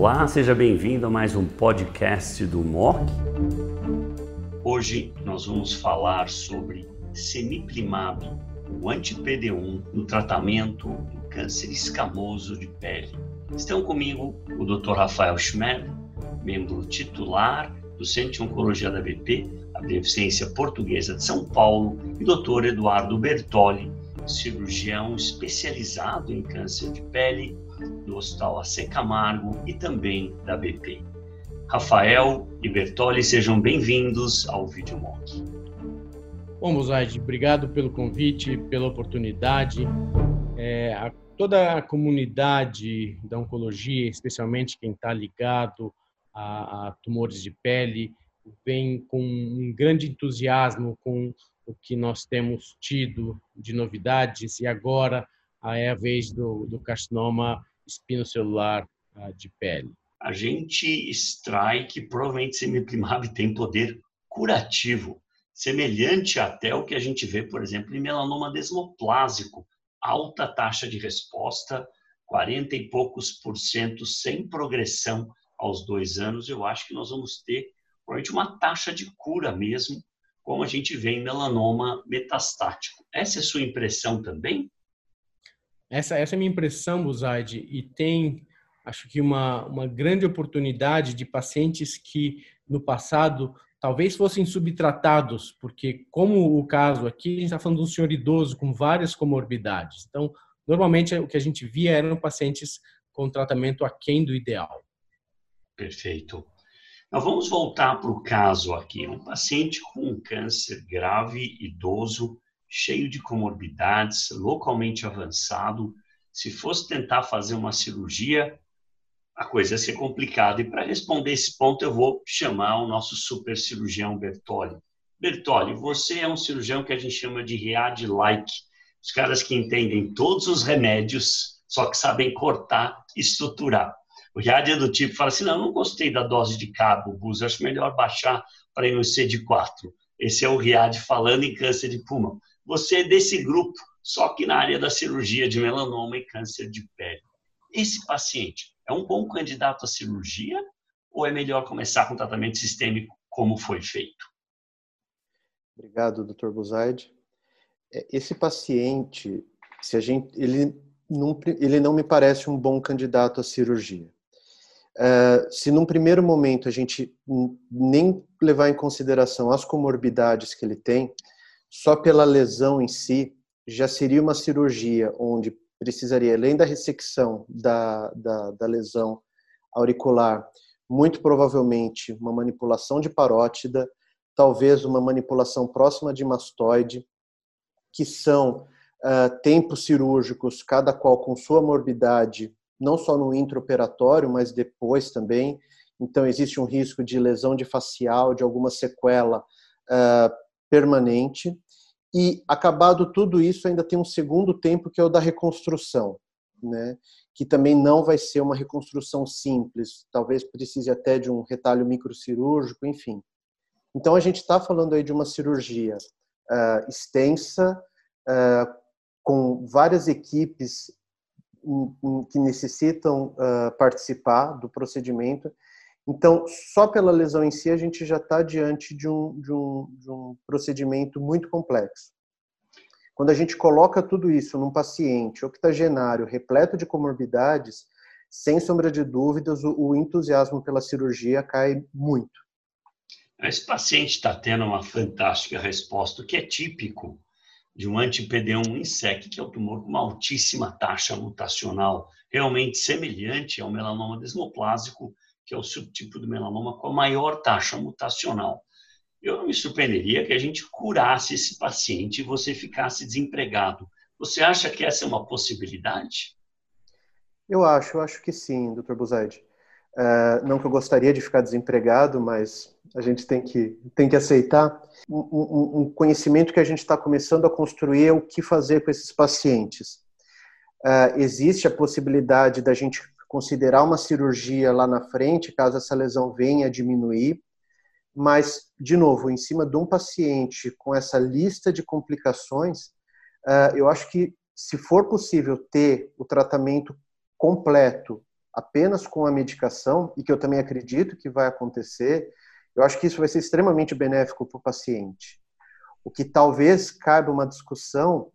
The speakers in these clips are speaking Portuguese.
Olá, seja bem-vindo a mais um podcast do MOC. Hoje nós vamos falar sobre semiplimab, o anti-PD1 no tratamento do câncer escamoso de pele. Estão comigo o Dr. Rafael Schmed, membro titular do Centro de Oncologia da BP, a Beneficência Portuguesa de São Paulo, e Dr. Eduardo Bertoli, cirurgião especializado em câncer de pele do Hospital AC Camargo e também da BP. Rafael e Bertoli, sejam bem-vindos ao VideoMock. Bom, Mozaide, obrigado pelo convite, pela oportunidade. É, a, toda a comunidade da oncologia, especialmente quem está ligado a, a tumores de pele, vem com um grande entusiasmo com o que nós temos tido de novidades e agora é a vez do, do carcinoma espinocelular ah, de pele. A gente extrai que provavelmente semiplimab tem poder curativo, semelhante até o que a gente vê, por exemplo, em melanoma desmoplásico, alta taxa de resposta, 40 e poucos por cento sem progressão aos dois anos. Eu acho que nós vamos ter provavelmente uma taxa de cura mesmo, como a gente vê em melanoma metastático. Essa é a sua impressão também? Essa, essa é a minha impressão, Buzaide, e tem, acho que, uma, uma grande oportunidade de pacientes que, no passado, talvez fossem subtratados, porque, como o caso aqui, a gente está falando de um senhor idoso com várias comorbidades. Então, normalmente, o que a gente via eram pacientes com tratamento aquém do ideal. Perfeito. Nós vamos voltar para o caso aqui. Um paciente com um câncer grave, idoso, cheio de comorbidades, localmente avançado. Se fosse tentar fazer uma cirurgia, a coisa ia ser complicada. E para responder esse ponto, eu vou chamar o nosso super cirurgião Bertoli. Bertoli, você é um cirurgião que a gente chama de RIAD-like. Os caras que entendem todos os remédios, só que sabem cortar e estruturar. O RIAD é do tipo, fala assim, não, não gostei da dose de cabo, Bus, acho melhor baixar para ir no C de 4. Esse é o RIAD falando em câncer de pulmão você é desse grupo, só que na área da cirurgia de melanoma e câncer de pele. Esse paciente é um bom candidato à cirurgia ou é melhor começar com tratamento sistêmico como foi feito? Obrigado, Dr. Buzaide. É, esse paciente, se a gente, ele não, ele não me parece um bom candidato à cirurgia. Uh, se num primeiro momento a gente nem levar em consideração as comorbidades que ele tem, só pela lesão em si, já seria uma cirurgia onde precisaria, além da ressecção da, da, da lesão auricular, muito provavelmente uma manipulação de parótida, talvez uma manipulação próxima de mastoide, que são uh, tempos cirúrgicos, cada qual com sua morbidade, não só no intraoperatório, mas depois também. Então, existe um risco de lesão de facial, de alguma sequela uh, permanente. E acabado tudo isso, ainda tem um segundo tempo que é o da reconstrução, né? Que também não vai ser uma reconstrução simples, talvez precise até de um retalho microcirúrgico, enfim. Então a gente está falando aí de uma cirurgia uh, extensa, uh, com várias equipes que necessitam uh, participar do procedimento então, só pela lesão em si, a gente já está diante de um, de, um, de um procedimento muito complexo. Quando a gente coloca tudo isso num paciente octogenário, repleto de comorbidades, sem sombra de dúvidas, o, entusiasmo pela cirurgia cai muito. Esse paciente está tendo uma fantástica resposta, que é típico de um anti-PD1 INSEC, que é o tumor com uma altíssima taxa mutacional, realmente semelhante ao melanoma desmoplásico, que é o subtipo do melanoma com a maior taxa mutacional. Eu não me surpreenderia que a gente curasse esse paciente e você ficasse desempregado. Você acha que essa é uma possibilidade? Eu acho, eu acho que sim, Dr. Buzaide. Uh, não que eu gostaria de ficar desempregado, mas a gente tem que, tem que aceitar. Um, um, um conhecimento que a gente está começando a construir é o que fazer com esses pacientes. Uh, existe a possibilidade da gente considerar uma cirurgia lá na frente, caso essa lesão venha a diminuir. Mas, de novo, em cima de um paciente com essa lista de complicações, eh, eu acho que, se for possível ter o tratamento completo apenas com a medicação, e que eu também acredito que vai acontecer, eu acho que isso vai ser extremamente benéfico para o paciente. O que talvez caiba uma discussão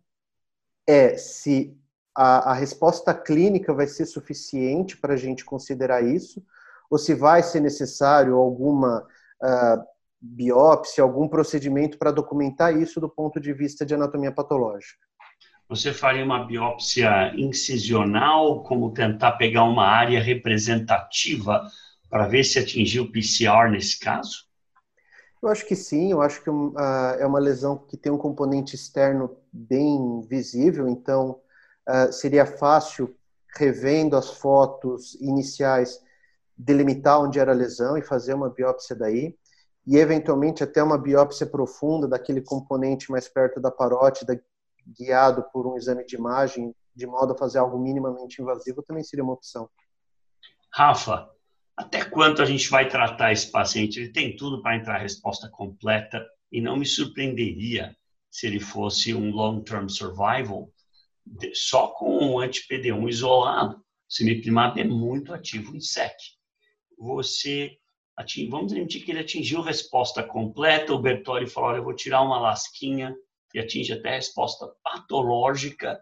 é se a, a resposta clínica vai ser suficiente para a gente considerar isso, ou se vai ser necessário alguma uh, biópsia, algum procedimento para documentar isso do ponto de vista de anatomia patológica. Você faria uma biópsia incisional, como tentar pegar uma área representativa para ver se atingiu o PCR nesse caso? Eu acho que sim, eu acho que uh, é uma lesão que tem um componente externo bem visível, então uh, seria fácil, revendo as fotos iniciais, delimitar onde era a lesão e fazer uma biópsia daí, e eventualmente até uma biópsia profunda daquele componente mais perto da parótida, guiado por um exame de imagem, de modo a fazer algo minimamente invasivo, também seria uma opção. Rafa, até quanto a gente vai tratar esse paciente? Ele tem tudo para entrar a resposta completa e não me surpreenderia se ele fosse um long-term survival só com um anti-PD1 isolado. O cimiplimab é muito ativo em SEC. Você ating, vamos admitir que ele atingiu resposta completa, o Bertoli falou, olha, eu vou tirar uma lasquinha e atinge até a resposta patológica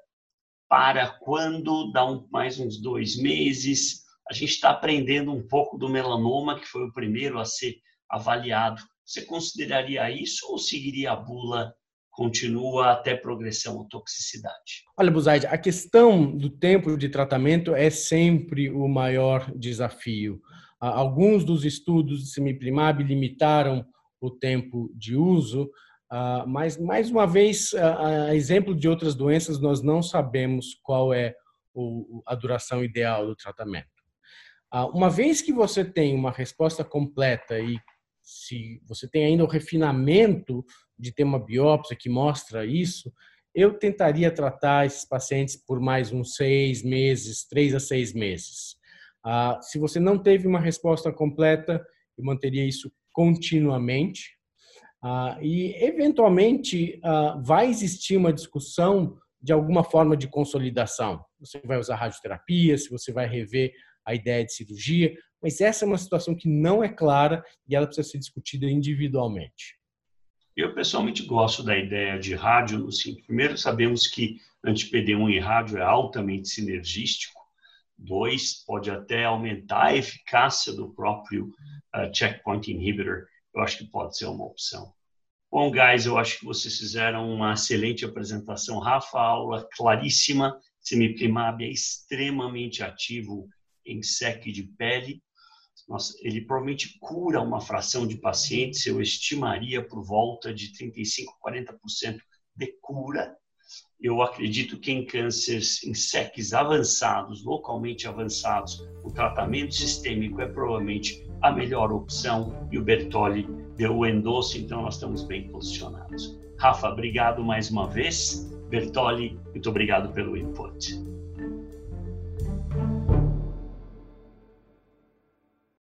para quando dá um, mais uns dois meses. A gente está aprendendo um pouco do melanoma, que foi o primeiro a ser avaliado. Você consideraria isso ou seguiria a bula continua até progressão ou toxicidade. Olha, Buzaide, a questão do tempo de tratamento é sempre o maior desafio. Alguns dos estudos de semiplimab limitaram o tempo de uso, mas, mais uma vez, a exemplo de outras doenças, nós não sabemos qual é a duração ideal do tratamento. Uma vez que você tem uma resposta completa e se você tem ainda o refinamento de ter uma biópsia que mostra isso, eu tentaria tratar esses pacientes por mais uns seis meses, três a seis meses. Ah, se você não teve uma resposta completa, eu manteria isso continuamente. Ah, e, eventualmente, ah, vai existir uma discussão de alguma forma de consolidação. Você vai usar radioterapia, se você vai rever a ideia de cirurgia, mas essa é uma situação que não é clara e ela precisa ser discutida individualmente. Eu pessoalmente gosto da ideia de rádio, sentido, primeiro sabemos que anti-PD1 e rádio é altamente sinergístico, dois, pode até aumentar a eficácia do próprio uh, checkpoint inhibitor, eu acho que pode ser uma opção. Bom, guys, eu acho que vocês fizeram uma excelente apresentação. Rafa, aula claríssima. Semiplimab é extremamente ativo em SEC de pele nossa, ele provavelmente cura uma fração de pacientes, eu estimaria por volta de 35, 40% de cura. Eu acredito que em cânceres em SECs avançados, localmente avançados, o tratamento sistêmico é provavelmente a melhor opção e o Bertoli deu o endosso, então nós estamos bem posicionados. Rafa, obrigado mais uma vez. Bertoli, muito obrigado pelo input.